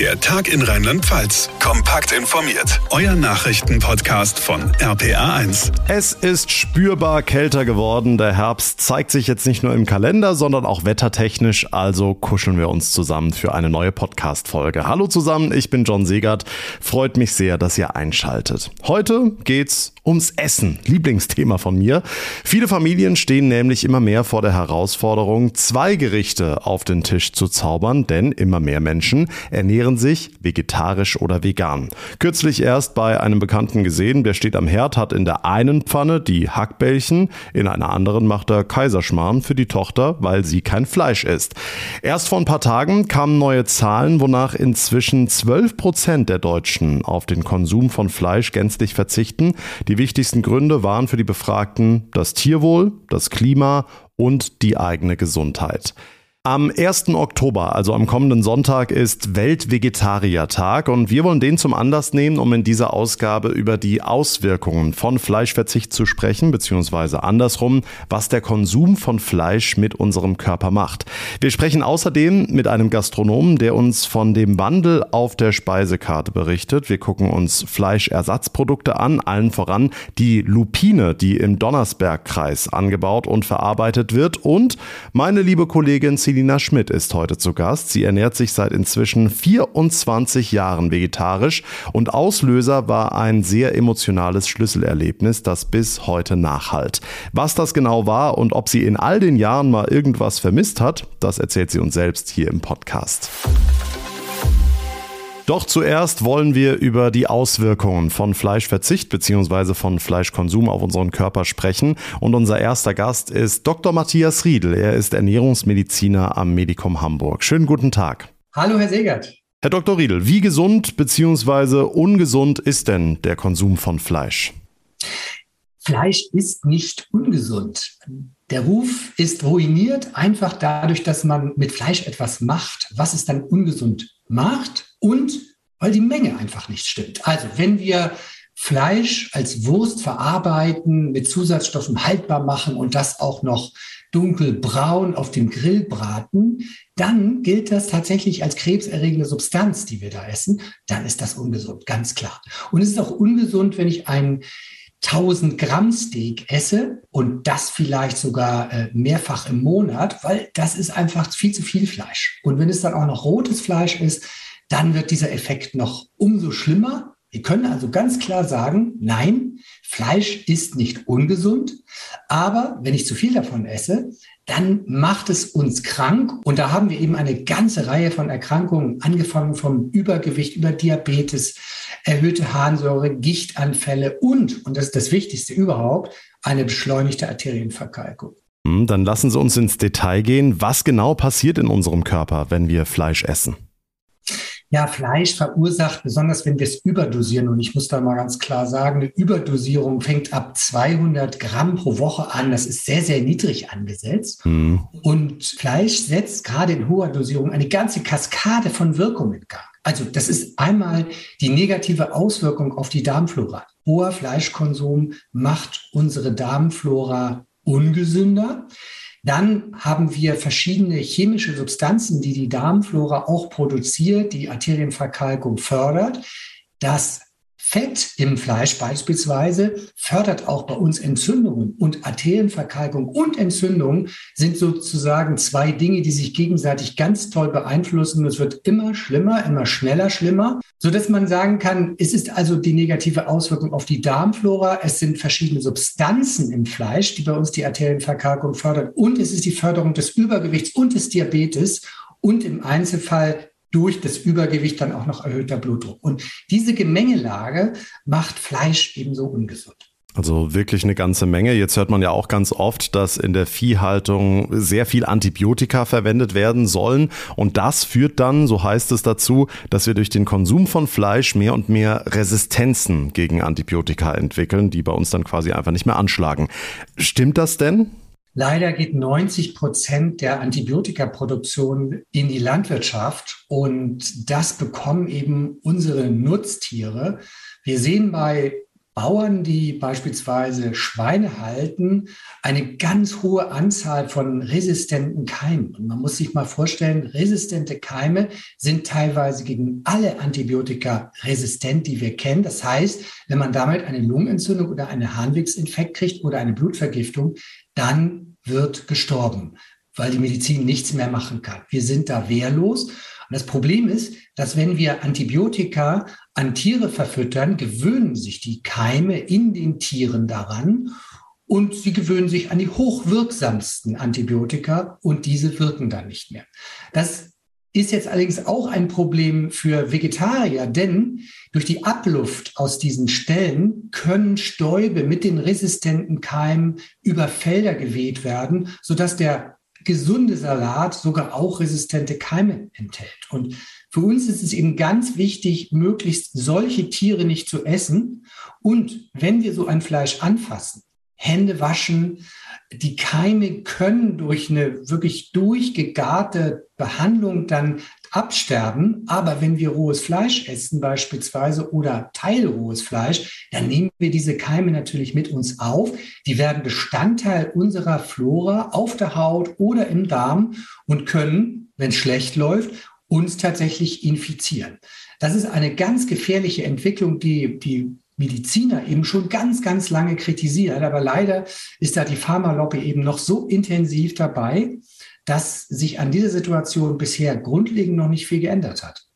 Der Tag in Rheinland-Pfalz. Kompakt informiert. Euer Nachrichtenpodcast von RPA1. Es ist spürbar kälter geworden. Der Herbst zeigt sich jetzt nicht nur im Kalender, sondern auch wettertechnisch. Also kuscheln wir uns zusammen für eine neue Podcast-Folge. Hallo zusammen, ich bin John Segert. Freut mich sehr, dass ihr einschaltet. Heute geht's ums Essen. Lieblingsthema von mir. Viele Familien stehen nämlich immer mehr vor der Herausforderung, zwei Gerichte auf den Tisch zu zaubern, denn immer mehr Menschen ernähren sich vegetarisch oder vegan. Kürzlich erst bei einem Bekannten gesehen, der steht am Herd, hat in der einen Pfanne die Hackbällchen, in einer anderen macht er Kaiserschmarrn für die Tochter, weil sie kein Fleisch isst. Erst vor ein paar Tagen kamen neue Zahlen, wonach inzwischen 12 Prozent der Deutschen auf den Konsum von Fleisch gänzlich verzichten. Die wichtigsten Gründe waren für die Befragten das Tierwohl, das Klima und die eigene Gesundheit. Am 1. Oktober, also am kommenden Sonntag, ist Weltvegetariertag und wir wollen den zum Anlass nehmen, um in dieser Ausgabe über die Auswirkungen von Fleischverzicht zu sprechen, beziehungsweise andersrum, was der Konsum von Fleisch mit unserem Körper macht. Wir sprechen außerdem mit einem Gastronomen, der uns von dem Wandel auf der Speisekarte berichtet. Wir gucken uns Fleischersatzprodukte an, allen voran die Lupine, die im Donnersbergkreis angebaut und verarbeitet wird und meine liebe Kollegin Selina Schmidt ist heute zu Gast. Sie ernährt sich seit inzwischen 24 Jahren vegetarisch und Auslöser war ein sehr emotionales Schlüsselerlebnis, das bis heute nachhalt. Was das genau war und ob sie in all den Jahren mal irgendwas vermisst hat, das erzählt sie uns selbst hier im Podcast. Doch zuerst wollen wir über die Auswirkungen von Fleischverzicht bzw. von Fleischkonsum auf unseren Körper sprechen. Und unser erster Gast ist Dr. Matthias Riedel. Er ist Ernährungsmediziner am Medikum Hamburg. Schönen guten Tag. Hallo, Herr Segert. Herr Dr. Riedel, wie gesund bzw. ungesund ist denn der Konsum von Fleisch? Fleisch ist nicht ungesund. Der Ruf ist ruiniert einfach dadurch, dass man mit Fleisch etwas macht, was es dann ungesund macht und weil die Menge einfach nicht stimmt. Also wenn wir Fleisch als Wurst verarbeiten, mit Zusatzstoffen haltbar machen und das auch noch dunkelbraun auf dem Grill braten, dann gilt das tatsächlich als krebserregende Substanz, die wir da essen. Dann ist das ungesund, ganz klar. Und es ist auch ungesund, wenn ich ein 1000 Gramm Steak esse und das vielleicht sogar äh, mehrfach im Monat, weil das ist einfach viel zu viel Fleisch. Und wenn es dann auch noch rotes Fleisch ist, dann wird dieser Effekt noch umso schlimmer. Wir können also ganz klar sagen, nein, Fleisch ist nicht ungesund, aber wenn ich zu viel davon esse, dann macht es uns krank. Und da haben wir eben eine ganze Reihe von Erkrankungen, angefangen vom Übergewicht über Diabetes, erhöhte Harnsäure, Gichtanfälle und, und das ist das Wichtigste überhaupt, eine beschleunigte Arterienverkalkung. Hm, dann lassen Sie uns ins Detail gehen. Was genau passiert in unserem Körper, wenn wir Fleisch essen? Ja, Fleisch verursacht, besonders wenn wir es überdosieren, und ich muss da mal ganz klar sagen, eine Überdosierung fängt ab 200 Gramm pro Woche an. Das ist sehr, sehr niedrig angesetzt. Mhm. Und Fleisch setzt gerade in hoher Dosierung eine ganze Kaskade von Wirkungen in Gang. Also das ist einmal die negative Auswirkung auf die Darmflora. Hoher Fleischkonsum macht unsere Darmflora ungesünder. Dann haben wir verschiedene chemische Substanzen, die die Darmflora auch produziert, die Arterienverkalkung fördert. Das Fett im Fleisch beispielsweise fördert auch bei uns Entzündungen und Arterienverkalkung und Entzündung sind sozusagen zwei Dinge, die sich gegenseitig ganz toll beeinflussen. Es wird immer schlimmer, immer schneller schlimmer, so dass man sagen kann, es ist also die negative Auswirkung auf die Darmflora. Es sind verschiedene Substanzen im Fleisch, die bei uns die Arterienverkalkung fördern und es ist die Förderung des Übergewichts und des Diabetes und im Einzelfall durch das Übergewicht dann auch noch erhöhter Blutdruck. Und diese Gemengelage macht Fleisch ebenso ungesund. Also wirklich eine ganze Menge. Jetzt hört man ja auch ganz oft, dass in der Viehhaltung sehr viel Antibiotika verwendet werden sollen. Und das führt dann, so heißt es dazu, dass wir durch den Konsum von Fleisch mehr und mehr Resistenzen gegen Antibiotika entwickeln, die bei uns dann quasi einfach nicht mehr anschlagen. Stimmt das denn? Leider geht 90 Prozent der Antibiotikaproduktion in die Landwirtschaft und das bekommen eben unsere Nutztiere. Wir sehen bei Bauern, die beispielsweise Schweine halten, eine ganz hohe Anzahl von resistenten Keimen. Und man muss sich mal vorstellen, resistente Keime sind teilweise gegen alle Antibiotika resistent, die wir kennen. Das heißt, wenn man damit eine Lungenentzündung oder einen Harnwegsinfekt kriegt oder eine Blutvergiftung, dann wird gestorben, weil die Medizin nichts mehr machen kann. Wir sind da wehrlos. Und das Problem ist, dass wenn wir Antibiotika an Tiere verfüttern, gewöhnen sich die Keime in den Tieren daran und sie gewöhnen sich an die hochwirksamsten Antibiotika und diese wirken dann nicht mehr. Das ist jetzt allerdings auch ein Problem für Vegetarier, denn durch die Abluft aus diesen Stellen können Stäube mit den resistenten Keimen über Felder geweht werden, sodass der gesunde Salat sogar auch resistente Keime enthält. Und für uns ist es eben ganz wichtig, möglichst solche Tiere nicht zu essen. Und wenn wir so ein Fleisch anfassen, Hände waschen, die Keime können durch eine wirklich durchgegarte Behandlung dann absterben. Aber wenn wir rohes Fleisch essen beispielsweise oder teilrohes Fleisch, dann nehmen wir diese Keime natürlich mit uns auf. Die werden Bestandteil unserer Flora auf der Haut oder im Darm und können, wenn es schlecht läuft, uns tatsächlich infizieren. Das ist eine ganz gefährliche Entwicklung, die die Mediziner eben schon ganz, ganz lange kritisiert. Aber leider ist da die Pharmalobby eben noch so intensiv dabei, dass sich an dieser Situation bisher grundlegend noch nicht viel geändert hat.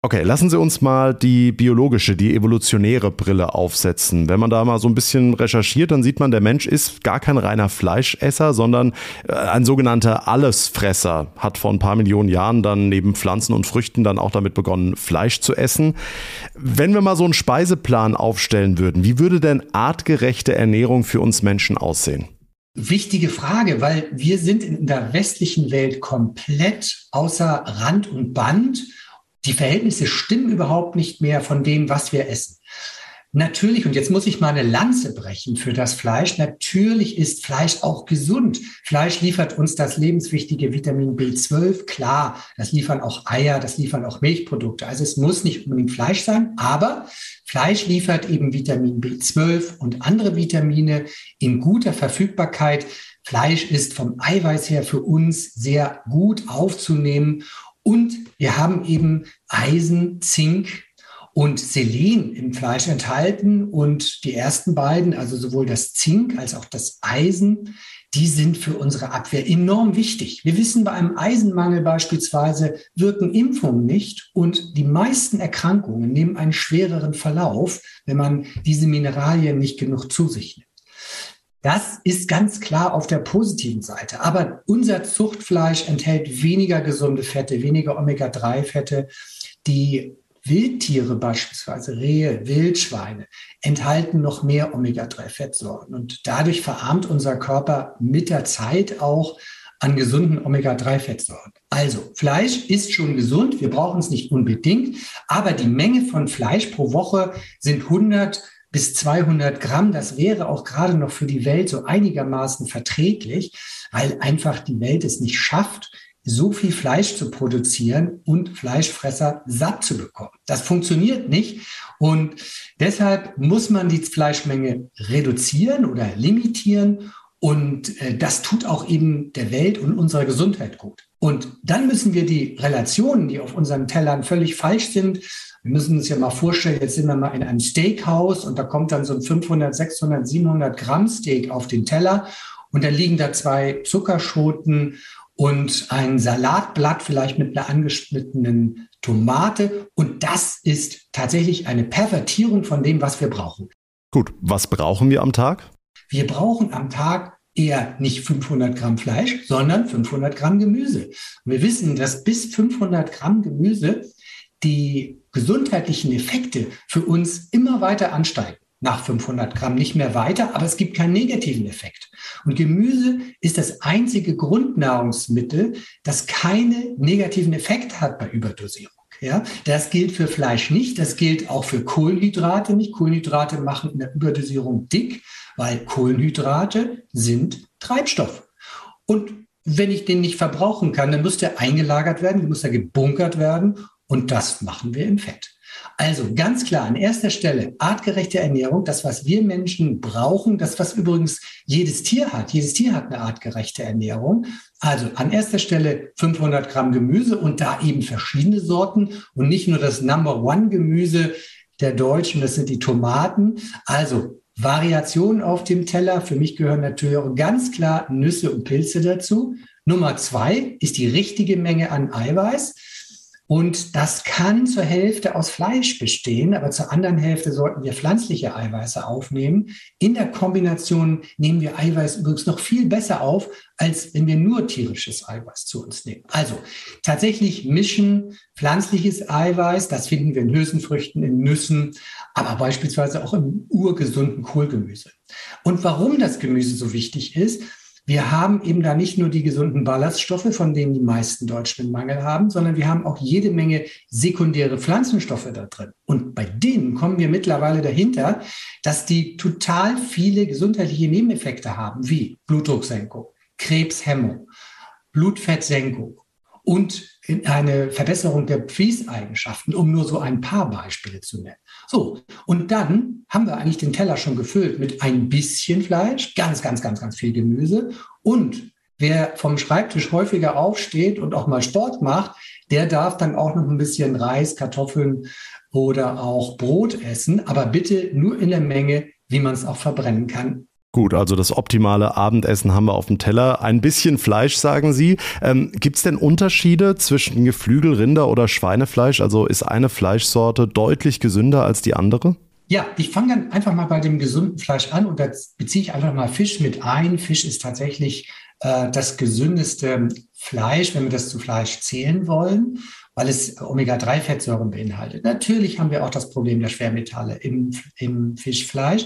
Okay, lassen Sie uns mal die biologische, die evolutionäre Brille aufsetzen. Wenn man da mal so ein bisschen recherchiert, dann sieht man, der Mensch ist gar kein reiner Fleischesser, sondern äh, ein sogenannter Allesfresser. Hat vor ein paar Millionen Jahren dann neben Pflanzen und Früchten dann auch damit begonnen, Fleisch zu essen. Wenn wir mal so einen Speiseplan aufstellen würden, wie würde denn artgerechte Ernährung für uns Menschen aussehen? Wichtige Frage, weil wir sind in der westlichen Welt komplett außer Rand und Band. Die Verhältnisse stimmen überhaupt nicht mehr von dem, was wir essen. Natürlich, und jetzt muss ich mal eine Lanze brechen für das Fleisch, natürlich ist Fleisch auch gesund. Fleisch liefert uns das lebenswichtige Vitamin B12, klar, das liefern auch Eier, das liefern auch Milchprodukte. Also es muss nicht unbedingt Fleisch sein, aber Fleisch liefert eben Vitamin B12 und andere Vitamine in guter Verfügbarkeit. Fleisch ist vom Eiweiß her für uns sehr gut aufzunehmen. Und wir haben eben Eisen, Zink, und Selen im Fleisch enthalten. Und die ersten beiden, also sowohl das Zink als auch das Eisen, die sind für unsere Abwehr enorm wichtig. Wir wissen, bei einem Eisenmangel beispielsweise wirken Impfungen nicht und die meisten Erkrankungen nehmen einen schwereren Verlauf, wenn man diese Mineralien nicht genug zu sich nimmt. Das ist ganz klar auf der positiven Seite. Aber unser Zuchtfleisch enthält weniger gesunde Fette, weniger Omega-3-Fette, die Wildtiere beispielsweise, Rehe, Wildschweine, enthalten noch mehr Omega-3-Fettsäuren. Und dadurch verarmt unser Körper mit der Zeit auch an gesunden Omega-3-Fettsäuren. Also Fleisch ist schon gesund, wir brauchen es nicht unbedingt, aber die Menge von Fleisch pro Woche sind 100 bis 200 Gramm. Das wäre auch gerade noch für die Welt so einigermaßen verträglich, weil einfach die Welt es nicht schafft, so viel Fleisch zu produzieren und Fleischfresser satt zu bekommen. Das funktioniert nicht und deshalb muss man die Fleischmenge reduzieren oder limitieren und äh, das tut auch eben der Welt und unserer Gesundheit gut. Und dann müssen wir die Relationen, die auf unseren Tellern völlig falsch sind, wir müssen uns ja mal vorstellen, jetzt sind wir mal in einem Steakhouse und da kommt dann so ein 500, 600, 700 Gramm Steak auf den Teller und da liegen da zwei Zuckerschoten und ein Salatblatt vielleicht mit einer angeschnittenen Tomate. Und das ist tatsächlich eine Pervertierung von dem, was wir brauchen. Gut, was brauchen wir am Tag? Wir brauchen am Tag eher nicht 500 Gramm Fleisch, sondern 500 Gramm Gemüse. Und wir wissen, dass bis 500 Gramm Gemüse die gesundheitlichen Effekte für uns immer weiter ansteigen nach 500 Gramm nicht mehr weiter, aber es gibt keinen negativen Effekt. Und Gemüse ist das einzige Grundnahrungsmittel, das keine negativen Effekte hat bei Überdosierung. Ja, das gilt für Fleisch nicht. Das gilt auch für Kohlenhydrate nicht. Kohlenhydrate machen in der Überdosierung dick, weil Kohlenhydrate sind Treibstoff. Und wenn ich den nicht verbrauchen kann, dann muss der eingelagert werden, muss er gebunkert werden Und das machen wir im Fett. Also ganz klar an erster Stelle artgerechte Ernährung, das, was wir Menschen brauchen, das, was übrigens jedes Tier hat. Jedes Tier hat eine artgerechte Ernährung. Also an erster Stelle 500 Gramm Gemüse und da eben verschiedene Sorten und nicht nur das Number One Gemüse der Deutschen, das sind die Tomaten. Also Variationen auf dem Teller. Für mich gehören natürlich auch ganz klar Nüsse und Pilze dazu. Nummer zwei ist die richtige Menge an Eiweiß. Und das kann zur Hälfte aus Fleisch bestehen, aber zur anderen Hälfte sollten wir pflanzliche Eiweiße aufnehmen. In der Kombination nehmen wir Eiweiß übrigens noch viel besser auf, als wenn wir nur tierisches Eiweiß zu uns nehmen. Also tatsächlich mischen pflanzliches Eiweiß, das finden wir in Hülsenfrüchten, in Nüssen, aber beispielsweise auch im urgesunden Kohlgemüse. Und warum das Gemüse so wichtig ist, wir haben eben da nicht nur die gesunden Ballaststoffe, von denen die meisten Deutschen einen Mangel haben, sondern wir haben auch jede Menge sekundäre Pflanzenstoffe da drin. Und bei denen kommen wir mittlerweile dahinter, dass die total viele gesundheitliche Nebeneffekte haben, wie Blutdrucksenkung, Krebshemmung, Blutfettsenkung und eine Verbesserung der Fließeigenschaften, um nur so ein paar Beispiele zu nennen. So, und dann haben wir eigentlich den Teller schon gefüllt mit ein bisschen Fleisch, ganz, ganz, ganz, ganz viel Gemüse. Und wer vom Schreibtisch häufiger aufsteht und auch mal Sport macht, der darf dann auch noch ein bisschen Reis, Kartoffeln oder auch Brot essen, aber bitte nur in der Menge, wie man es auch verbrennen kann, Gut, also das optimale Abendessen haben wir auf dem Teller. Ein bisschen Fleisch, sagen Sie. Ähm, Gibt es denn Unterschiede zwischen Geflügel, Rinder oder Schweinefleisch? Also ist eine Fleischsorte deutlich gesünder als die andere? Ja, ich fange dann einfach mal bei dem gesunden Fleisch an und da beziehe ich einfach mal Fisch mit ein. Fisch ist tatsächlich äh, das gesündeste Fleisch, wenn wir das zu Fleisch zählen wollen, weil es Omega-3-Fettsäuren beinhaltet. Natürlich haben wir auch das Problem der Schwermetalle im, im Fischfleisch.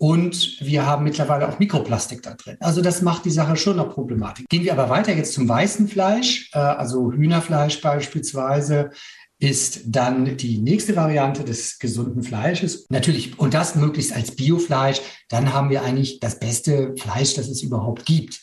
Und wir haben mittlerweile auch Mikroplastik da drin. Also das macht die Sache schon noch problematisch. Gehen wir aber weiter jetzt zum weißen Fleisch, äh, also Hühnerfleisch beispielsweise ist dann die nächste Variante des gesunden Fleisches. Natürlich, und das möglichst als Biofleisch, dann haben wir eigentlich das beste Fleisch, das es überhaupt gibt.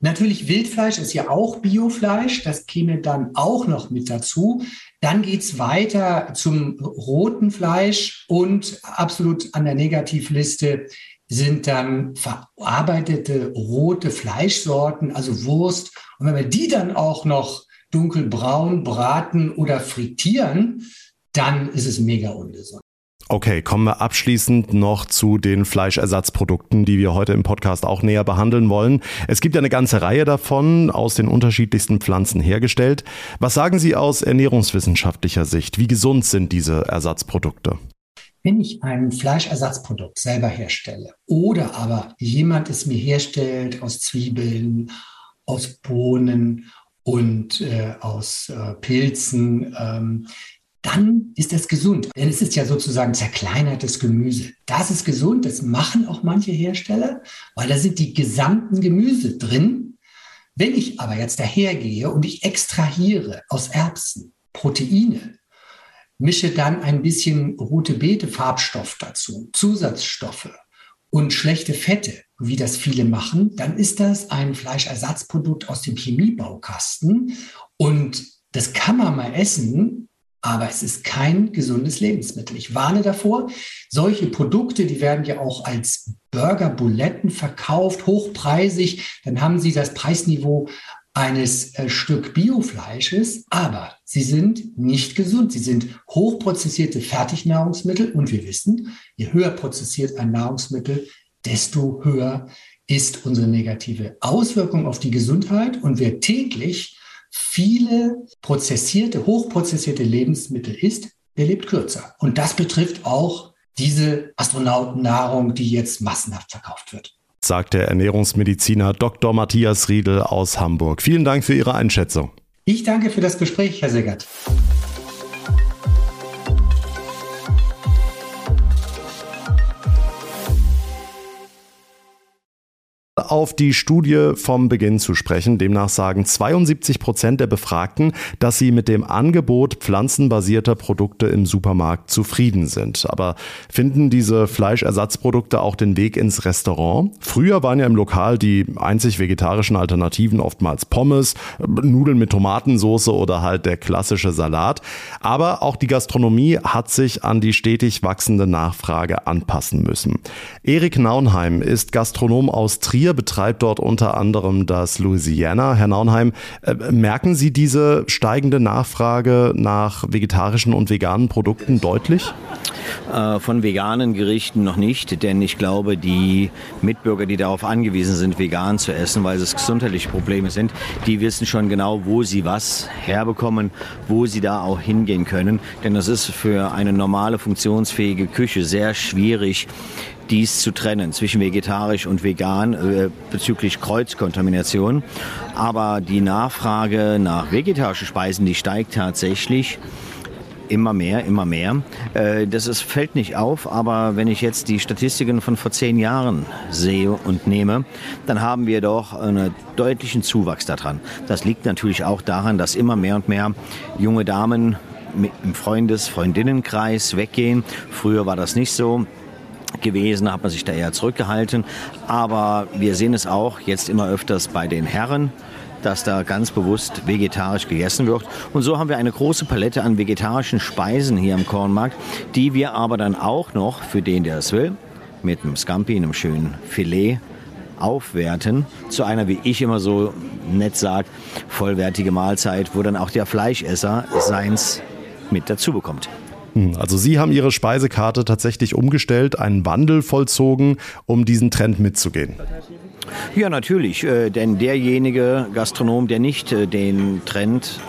Natürlich Wildfleisch ist ja auch Biofleisch, das käme dann auch noch mit dazu. Dann geht's weiter zum roten Fleisch und absolut an der Negativliste sind dann verarbeitete rote Fleischsorten, also Wurst. Und wenn wir die dann auch noch dunkelbraun braten oder frittieren, dann ist es mega ungesund. Okay, kommen wir abschließend noch zu den Fleischersatzprodukten, die wir heute im Podcast auch näher behandeln wollen. Es gibt eine ganze Reihe davon, aus den unterschiedlichsten Pflanzen hergestellt. Was sagen Sie aus ernährungswissenschaftlicher Sicht? Wie gesund sind diese Ersatzprodukte? Wenn ich ein Fleischersatzprodukt selber herstelle oder aber jemand es mir herstellt aus Zwiebeln, aus Bohnen und äh, aus äh, Pilzen, ähm, dann ist das gesund. Denn es ist ja sozusagen zerkleinertes Gemüse. Das ist gesund, das machen auch manche Hersteller, weil da sind die gesamten Gemüse drin. Wenn ich aber jetzt dahergehe und ich extrahiere aus Erbsen Proteine, mische dann ein bisschen rote Beete Farbstoff dazu, Zusatzstoffe und schlechte Fette, wie das viele machen, dann ist das ein Fleischersatzprodukt aus dem Chemiebaukasten und das kann man mal essen, aber es ist kein gesundes Lebensmittel. Ich warne davor. Solche Produkte, die werden ja auch als Burger-Buletten verkauft, hochpreisig. Dann haben sie das Preisniveau eines äh, Stück Biofleisches, aber sie sind nicht gesund. Sie sind hochprozessierte Fertignahrungsmittel und wir wissen, je höher prozessiert ein Nahrungsmittel, desto höher ist unsere negative Auswirkung auf die Gesundheit. Und wer täglich viele prozessierte, hochprozessierte Lebensmittel isst, der lebt kürzer. Und das betrifft auch diese Astronautennahrung, die jetzt massenhaft verkauft wird. Sagt der Ernährungsmediziner Dr. Matthias Riedel aus Hamburg. Vielen Dank für Ihre Einschätzung. Ich danke für das Gespräch, Herr Segert. Auf die Studie vom Beginn zu sprechen. Demnach sagen 72 Prozent der Befragten, dass sie mit dem Angebot pflanzenbasierter Produkte im Supermarkt zufrieden sind. Aber finden diese Fleischersatzprodukte auch den Weg ins Restaurant? Früher waren ja im Lokal die einzig vegetarischen Alternativen oftmals Pommes, Nudeln mit Tomatensauce oder halt der klassische Salat. Aber auch die Gastronomie hat sich an die stetig wachsende Nachfrage anpassen müssen. Erik Naunheim ist Gastronom aus Trier Trier betreibt dort unter anderem das Louisiana. Herr Naunheim, äh, merken Sie diese steigende Nachfrage nach vegetarischen und veganen Produkten deutlich? Äh, von veganen Gerichten noch nicht, denn ich glaube, die Mitbürger, die darauf angewiesen sind, vegan zu essen, weil es gesundheitliche Probleme sind, die wissen schon genau, wo sie was herbekommen, wo sie da auch hingehen können. Denn das ist für eine normale, funktionsfähige Küche sehr schwierig, dies zu trennen zwischen vegetarisch und vegan äh, bezüglich Kreuzkontamination. Aber die Nachfrage nach vegetarischen Speisen, die steigt tatsächlich immer mehr, immer mehr. Äh, das ist, fällt nicht auf, aber wenn ich jetzt die Statistiken von vor zehn Jahren sehe und nehme, dann haben wir doch einen deutlichen Zuwachs daran. Das liegt natürlich auch daran, dass immer mehr und mehr junge Damen im Freundes-, Freundinnenkreis weggehen. Früher war das nicht so gewesen, hat man sich da eher zurückgehalten. Aber wir sehen es auch jetzt immer öfters bei den Herren, dass da ganz bewusst vegetarisch gegessen wird. Und so haben wir eine große Palette an vegetarischen Speisen hier im Kornmarkt, die wir aber dann auch noch, für den, der es will, mit einem Scampi, einem schönen Filet aufwerten zu einer, wie ich immer so nett sage, vollwertige Mahlzeit, wo dann auch der Fleischesser seins mit dazu bekommt. Hm, also Sie haben Ihre Speisekarte tatsächlich umgestellt, einen Wandel vollzogen, um diesen Trend mitzugehen. Ja, natürlich, äh, denn derjenige Gastronom, der nicht äh, den Trend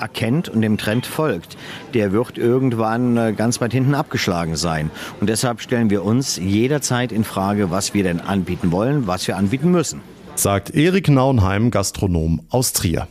erkennt und dem Trend folgt, der wird irgendwann äh, ganz weit hinten abgeschlagen sein. Und deshalb stellen wir uns jederzeit in Frage, was wir denn anbieten wollen, was wir anbieten müssen. Sagt Erik Naunheim, Gastronom aus Trier.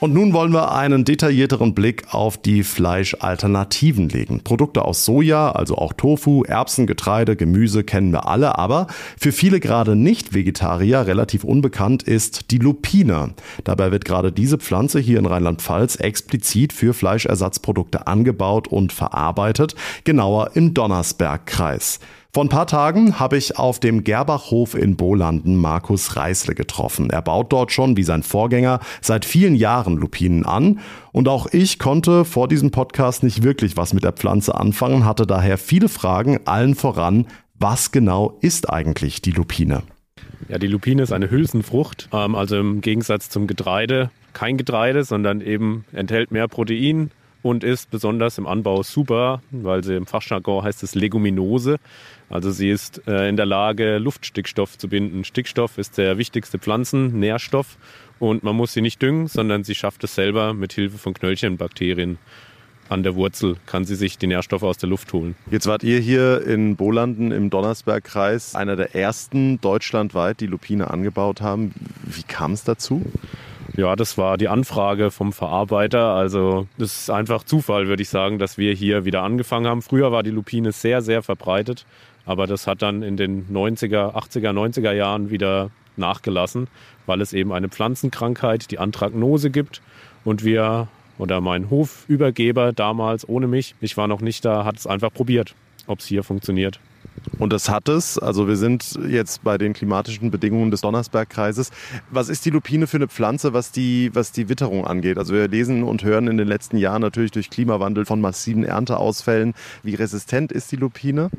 Und nun wollen wir einen detaillierteren Blick auf die Fleischalternativen legen. Produkte aus Soja, also auch Tofu, Erbsen, Getreide, Gemüse kennen wir alle, aber für viele gerade Nicht-Vegetarier relativ unbekannt ist die Lupine. Dabei wird gerade diese Pflanze hier in Rheinland-Pfalz explizit für Fleischersatzprodukte angebaut und verarbeitet, genauer im Donnersbergkreis. Vor ein paar Tagen habe ich auf dem Gerbachhof in Bolanden Markus Reißle getroffen. Er baut dort schon, wie sein Vorgänger, seit vielen Jahren Lupinen an. Und auch ich konnte vor diesem Podcast nicht wirklich was mit der Pflanze anfangen, hatte daher viele Fragen, allen voran, was genau ist eigentlich die Lupine? Ja, die Lupine ist eine Hülsenfrucht, ähm, also im Gegensatz zum Getreide kein Getreide, sondern eben enthält mehr Protein, und ist besonders im Anbau super, weil sie im Fachjargon heißt es Leguminose. Also sie ist äh, in der Lage, Luftstickstoff zu binden. Stickstoff ist der wichtigste Pflanzennährstoff und man muss sie nicht düngen, sondern sie schafft es selber mit Hilfe von Knöllchenbakterien. An der Wurzel kann sie sich die Nährstoffe aus der Luft holen. Jetzt wart ihr hier in Bolanden im Donnersbergkreis einer der ersten deutschlandweit, die Lupine angebaut haben. Wie kam es dazu? Ja, das war die Anfrage vom Verarbeiter. Also das ist einfach Zufall, würde ich sagen, dass wir hier wieder angefangen haben. Früher war die Lupine sehr, sehr verbreitet, aber das hat dann in den 90er, 80er, 90er Jahren wieder nachgelassen, weil es eben eine Pflanzenkrankheit, die Anthracnose gibt. Und wir oder mein Hofübergeber damals ohne mich, ich war noch nicht da, hat es einfach probiert, ob es hier funktioniert. Und das hat es. Also wir sind jetzt bei den klimatischen Bedingungen des Donnersbergkreises. Was ist die Lupine für eine Pflanze, was die, was die Witterung angeht? Also wir lesen und hören in den letzten Jahren natürlich durch Klimawandel von massiven Ernteausfällen. Wie resistent ist die Lupine?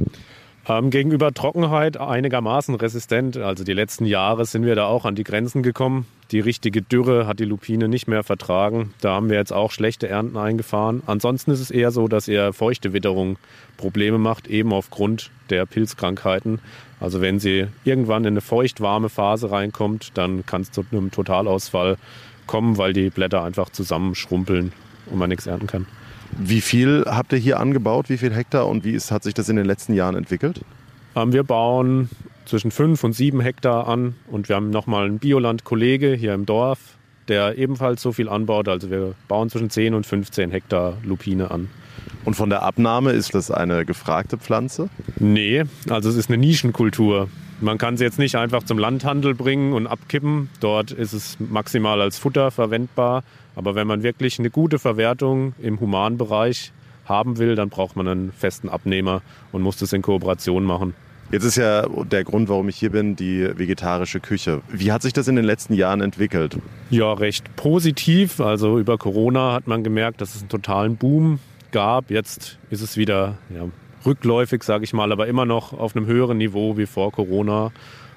Ähm, gegenüber Trockenheit einigermaßen resistent. Also die letzten Jahre sind wir da auch an die Grenzen gekommen. Die richtige Dürre hat die Lupine nicht mehr vertragen. Da haben wir jetzt auch schlechte Ernten eingefahren. Ansonsten ist es eher so, dass eher feuchte Witterung Probleme macht, eben aufgrund der Pilzkrankheiten. Also wenn sie irgendwann in eine feucht-warme Phase reinkommt, dann kann es zu einem Totalausfall kommen, weil die Blätter einfach zusammenschrumpeln und man nichts ernten kann. Wie viel habt ihr hier angebaut? Wie viel Hektar und wie ist, hat sich das in den letzten Jahren entwickelt? Ähm, wir bauen zwischen fünf und sieben Hektar an und wir haben nochmal einen Bioland-Kollege hier im Dorf, der ebenfalls so viel anbaut. Also wir bauen zwischen 10 und 15 Hektar Lupine an. Und von der Abnahme ist das eine gefragte Pflanze? Nee, also es ist eine Nischenkultur. Man kann sie jetzt nicht einfach zum Landhandel bringen und abkippen. Dort ist es maximal als Futter verwendbar. Aber wenn man wirklich eine gute Verwertung im Humanbereich haben will, dann braucht man einen festen Abnehmer und muss das in Kooperation machen. Jetzt ist ja der Grund, warum ich hier bin, die vegetarische Küche. Wie hat sich das in den letzten Jahren entwickelt? Ja, recht positiv. Also über Corona hat man gemerkt, dass es einen totalen Boom gab. Jetzt ist es wieder ja, rückläufig, sage ich mal, aber immer noch auf einem höheren Niveau wie vor Corona.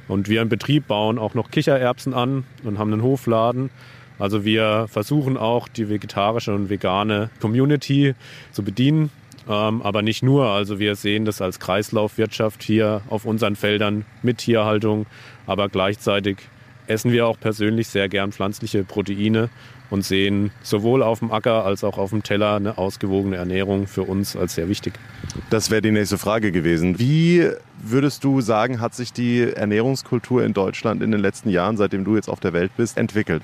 Und wir im Betrieb bauen auch noch Kichererbsen an und haben einen Hofladen. Also wir versuchen auch die vegetarische und vegane Community zu bedienen. Ähm, aber nicht nur. Also wir sehen das als Kreislaufwirtschaft hier auf unseren Feldern mit Tierhaltung. Aber gleichzeitig essen wir auch persönlich sehr gern pflanzliche Proteine und sehen sowohl auf dem Acker als auch auf dem Teller eine ausgewogene Ernährung für uns als sehr wichtig. Das wäre die nächste Frage gewesen. Wie würdest du sagen, hat sich die Ernährungskultur in Deutschland in den letzten Jahren, seitdem du jetzt auf der Welt bist, entwickelt?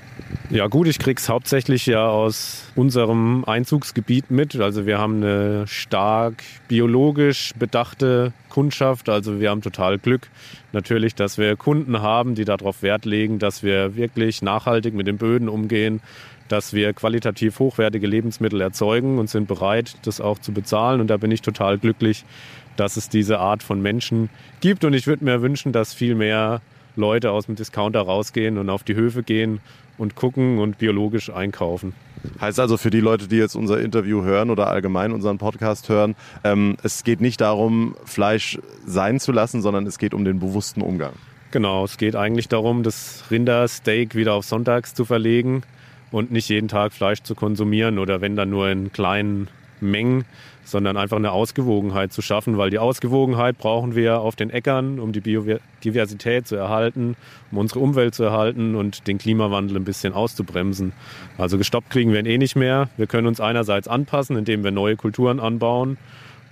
Ja gut, ich kriege es hauptsächlich ja aus unserem Einzugsgebiet mit. Also wir haben eine stark biologisch bedachte Kundschaft. Also wir haben total Glück natürlich, dass wir Kunden haben, die darauf Wert legen, dass wir wirklich nachhaltig mit den Böden umgehen, dass wir qualitativ hochwertige Lebensmittel erzeugen und sind bereit, das auch zu bezahlen. Und da bin ich total glücklich, dass es diese Art von Menschen gibt. Und ich würde mir wünschen, dass viel mehr Leute aus dem Discounter rausgehen und auf die Höfe gehen und gucken und biologisch einkaufen. Heißt also für die Leute, die jetzt unser Interview hören oder allgemein unseren Podcast hören, ähm, es geht nicht darum, Fleisch sein zu lassen, sondern es geht um den bewussten Umgang. Genau, es geht eigentlich darum, das Rindersteak wieder auf Sonntags zu verlegen und nicht jeden Tag Fleisch zu konsumieren oder wenn dann nur in kleinen Mengen, sondern einfach eine Ausgewogenheit zu schaffen, weil die Ausgewogenheit brauchen wir auf den Äckern, um die Biodiversität zu erhalten, um unsere Umwelt zu erhalten und den Klimawandel ein bisschen auszubremsen. Also gestoppt kriegen wir ihn eh nicht mehr. Wir können uns einerseits anpassen, indem wir neue Kulturen anbauen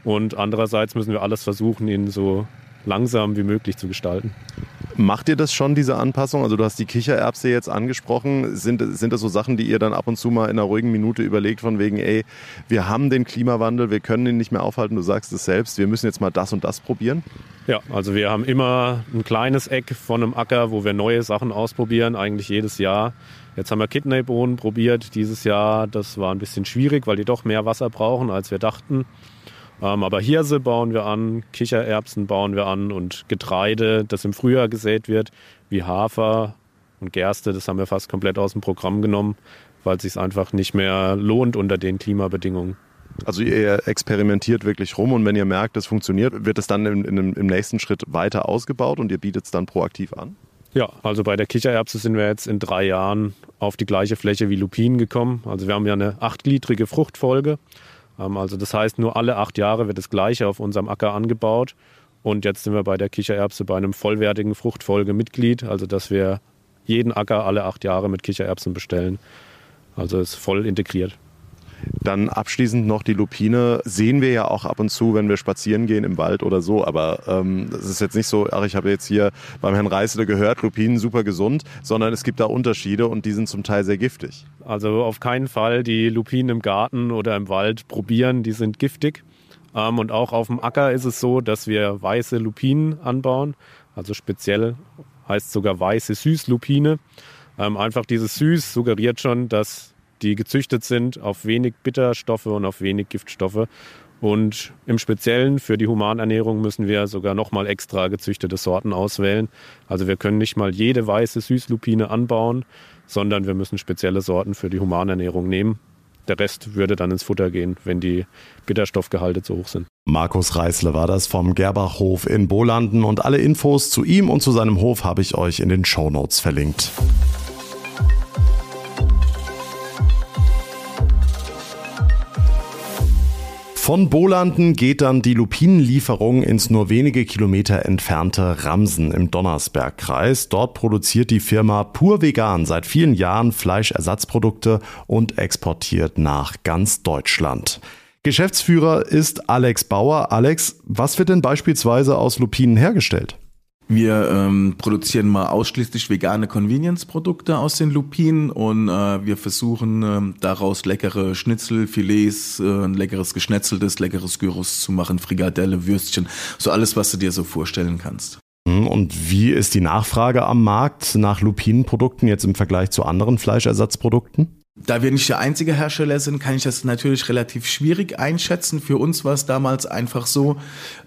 und andererseits müssen wir alles versuchen, ihn so langsam wie möglich zu gestalten. Macht ihr das schon, diese Anpassung? Also du hast die Kichererbse jetzt angesprochen. Sind, sind das so Sachen, die ihr dann ab und zu mal in einer ruhigen Minute überlegt, von wegen, ey, wir haben den Klimawandel, wir können ihn nicht mehr aufhalten, du sagst es selbst, wir müssen jetzt mal das und das probieren? Ja, also wir haben immer ein kleines Eck von einem Acker, wo wir neue Sachen ausprobieren, eigentlich jedes Jahr. Jetzt haben wir Kidneybohnen probiert dieses Jahr. Das war ein bisschen schwierig, weil die doch mehr Wasser brauchen, als wir dachten. Ähm, aber Hirse bauen wir an, Kichererbsen bauen wir an und Getreide, das im Frühjahr gesät wird, wie Hafer und Gerste, das haben wir fast komplett aus dem Programm genommen, weil es sich einfach nicht mehr lohnt unter den Klimabedingungen. Also ihr experimentiert wirklich rum und wenn ihr merkt, es funktioniert, wird es dann im, im, im nächsten Schritt weiter ausgebaut und ihr bietet es dann proaktiv an? Ja, also bei der Kichererbse sind wir jetzt in drei Jahren auf die gleiche Fläche wie Lupinen gekommen. Also wir haben ja eine achtgliedrige Fruchtfolge. Ähm, also das heißt, nur alle acht Jahre wird das Gleiche auf unserem Acker angebaut. Und jetzt sind wir bei der Kichererbse bei einem vollwertigen Fruchtfolgemitglied, also dass wir jeden Acker alle acht Jahre mit Kichererbsen bestellen. Also ist voll integriert. Dann abschließend noch die Lupine. Sehen wir ja auch ab und zu, wenn wir spazieren gehen im Wald oder so. Aber ähm, es ist jetzt nicht so, ach, ich habe jetzt hier beim Herrn Reißle gehört, Lupinen super gesund, sondern es gibt da Unterschiede und die sind zum Teil sehr giftig. Also auf keinen Fall die Lupinen im Garten oder im Wald probieren, die sind giftig. Ähm, und auch auf dem Acker ist es so, dass wir weiße Lupinen anbauen. Also speziell heißt sogar weiße Süßlupine. Ähm, einfach dieses Süß suggeriert schon, dass die gezüchtet sind auf wenig Bitterstoffe und auf wenig Giftstoffe. Und im Speziellen für die Humanernährung müssen wir sogar nochmal extra gezüchtete Sorten auswählen. Also wir können nicht mal jede weiße Süßlupine anbauen, sondern wir müssen spezielle Sorten für die Humanernährung nehmen. Der Rest würde dann ins Futter gehen, wenn die Bitterstoffgehalte zu hoch sind. Markus Reißle war das vom Gerbachhof in Bolanden und alle Infos zu ihm und zu seinem Hof habe ich euch in den Shownotes verlinkt. Von Bolanden geht dann die Lupinenlieferung ins nur wenige Kilometer entfernte Ramsen im Donnersbergkreis. Dort produziert die Firma Pur Vegan seit vielen Jahren Fleischersatzprodukte und exportiert nach ganz Deutschland. Geschäftsführer ist Alex Bauer. Alex, was wird denn beispielsweise aus Lupinen hergestellt? Wir ähm, produzieren mal ausschließlich vegane Convenience-Produkte aus den Lupinen und äh, wir versuchen ähm, daraus leckere Schnitzel, Filets, äh, ein leckeres geschnetzeltes, leckeres Gyros zu machen, Frikadelle, Würstchen, so alles, was du dir so vorstellen kannst. Mhm, Und wie ist die Nachfrage am Markt nach Lupinenprodukten jetzt im Vergleich zu anderen Fleischersatzprodukten? Da wir nicht der einzige Hersteller sind, kann ich das natürlich relativ schwierig einschätzen. Für uns war es damals einfach so,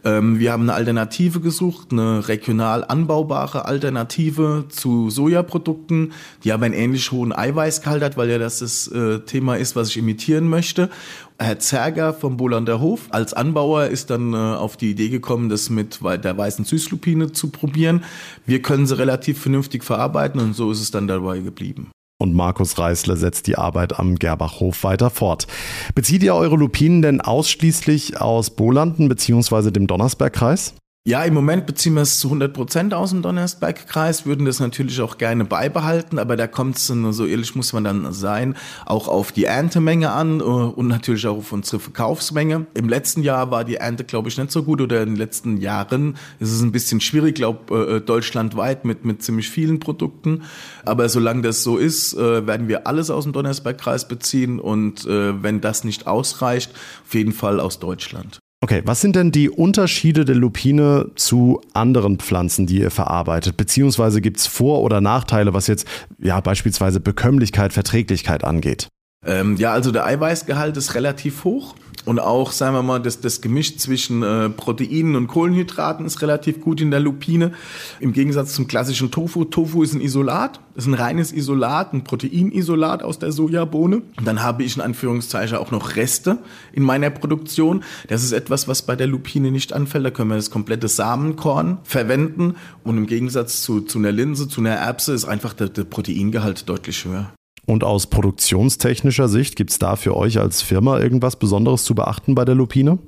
ähm, wir haben eine Alternative gesucht, eine regional anbaubare Alternative zu Sojaprodukten, die aber einen ähnlich hohen Eiweißgehalt hat, weil ja das das äh, Thema ist, was ich imitieren möchte. Herr Zerger vom Bolander Hof als Anbauer ist dann äh, auf die Idee gekommen, das mit der weißen Süßlupine zu probieren. Wir können sie relativ vernünftig verarbeiten und so ist es dann dabei geblieben und Markus Reißle setzt die Arbeit am Gerbachhof weiter fort. Bezieht ihr eure Lupinen denn ausschließlich aus Bolanden bzw. dem Donnersbergkreis? Ja, im Moment beziehen wir es zu 100 Prozent aus dem Donnersbergkreis, würden das natürlich auch gerne beibehalten, aber da kommt es, so ehrlich muss man dann sein, auch auf die Erntemenge an äh, und natürlich auch auf unsere Verkaufsmenge. Im letzten Jahr war die Ernte, glaube ich, nicht so gut oder in den letzten Jahren ist es ein bisschen schwierig, glaube äh, deutschlandweit mit, mit ziemlich vielen Produkten. Aber solange das so ist, äh, werden wir alles aus dem Donnersbergkreis beziehen und wenn das nicht ausreicht, auf jeden Fall aus Deutschland. Okay, was sind denn die Unterschiede der Lupine zu anderen Pflanzen, die ihr verarbeitet? Beziehungsweise gibt es Vor- oder Nachteile, was jetzt ja beispielsweise Bekömmlichkeit, Verträglichkeit angeht? Ähm, ja, also der Eiweißgehalt ist relativ hoch. Und auch, sagen wir mal, das, das Gemisch zwischen äh, Proteinen und Kohlenhydraten ist relativ gut in der Lupine. Im Gegensatz zum klassischen Tofu. Tofu ist ein Isolat, ist ein reines Isolat, ein Proteinisolat aus der Sojabohne. Und dann habe ich in Anführungszeichen auch noch Reste in meiner Produktion. Das ist etwas, was bei der Lupine nicht anfällt. Da können wir das komplette Samenkorn verwenden. Und im Gegensatz zu, zu einer Linse, zu einer Erbse ist einfach der, der Proteingehalt deutlich höher. Und aus produktionstechnischer Sicht gibt es da für euch als Firma irgendwas Besonderes zu beachten bei der Lupine?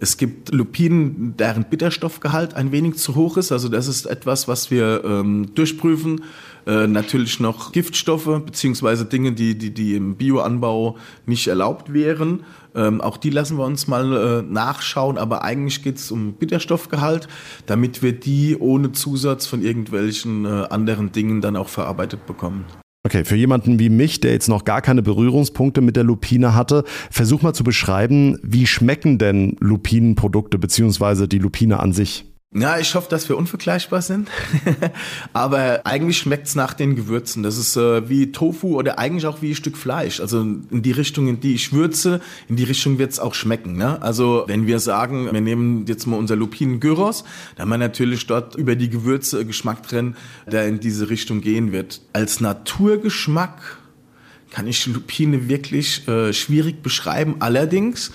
Es gibt Lupinen, deren Bitterstoffgehalt ein wenig zu hoch ist. Also das ist etwas, was wir ähm, durchprüfen. Äh, natürlich noch Giftstoffe beziehungsweise Dinge, die, die, die im Bioanbau nicht erlaubt wären. Ähm, auch die lassen wir uns mal äh, nachschauen. Aber eigentlich geht es um Bitterstoffgehalt, damit wir die ohne Zusatz von irgendwelchen äh, anderen Dingen dann auch verarbeitet bekommen. Okay, für jemanden wie mich, der jetzt noch gar keine Berührungspunkte mit der Lupine hatte, versuch mal zu beschreiben, wie schmecken denn Lupinenprodukte beziehungsweise die Lupine an sich? Ja, ich hoffe, dass wir unvergleichbar sind. Aber eigentlich schmeckt's nach den Gewürzen. Das ist äh, wie Tofu oder eigentlich auch wie ein Stück Fleisch. Also in die Richtung, in die ich würze, in die Richtung wird's auch schmecken. Ne? Also wenn wir sagen, wir nehmen jetzt mal unser Lupinen Gyros, dann haben wir natürlich dort über die Gewürze Geschmack drin, der in diese Richtung gehen wird. Als Naturgeschmack kann ich Lupine wirklich äh, schwierig beschreiben. Allerdings